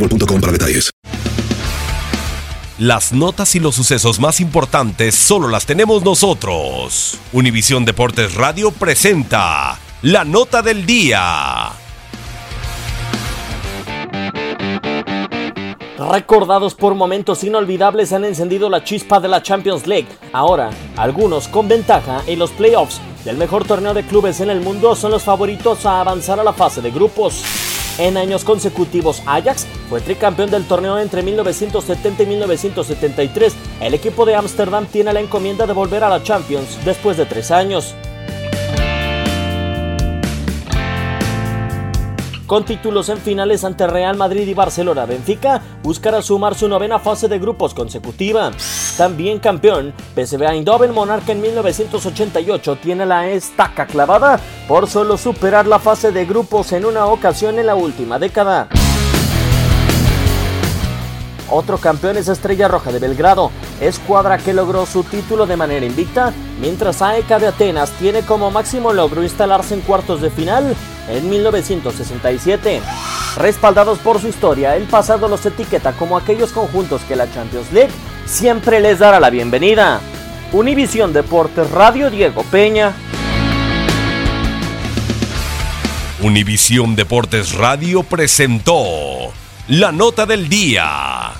boostmobile.com para detalles. Las notas y los sucesos más importantes solo las tenemos nosotros. Univisión Deportes Radio presenta la nota del día. Recordados por momentos inolvidables han encendido la chispa de la Champions League. Ahora, algunos con ventaja en los playoffs del mejor torneo de clubes en el mundo son los favoritos a avanzar a la fase de grupos. En años consecutivos, Ajax fue tricampeón del torneo entre 1970 y 1973. El equipo de Ámsterdam tiene la encomienda de volver a la Champions después de tres años. Con títulos en finales ante Real Madrid y Barcelona, Benfica buscará sumar su novena fase de grupos consecutiva. También campeón, PSV Eindhoven Monarca en 1988 tiene la estaca clavada por solo superar la fase de grupos en una ocasión en la última década. Otro campeón es Estrella Roja de Belgrado, escuadra que logró su título de manera invicta, mientras AEK de Atenas tiene como máximo logro instalarse en cuartos de final en 1967. Respaldados por su historia, el pasado los etiqueta como aquellos conjuntos que la Champions League siempre les dará la bienvenida. Univisión Deportes Radio Diego Peña. Univisión Deportes Radio presentó la nota del día.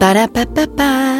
Ba-da-ba-ba-ba.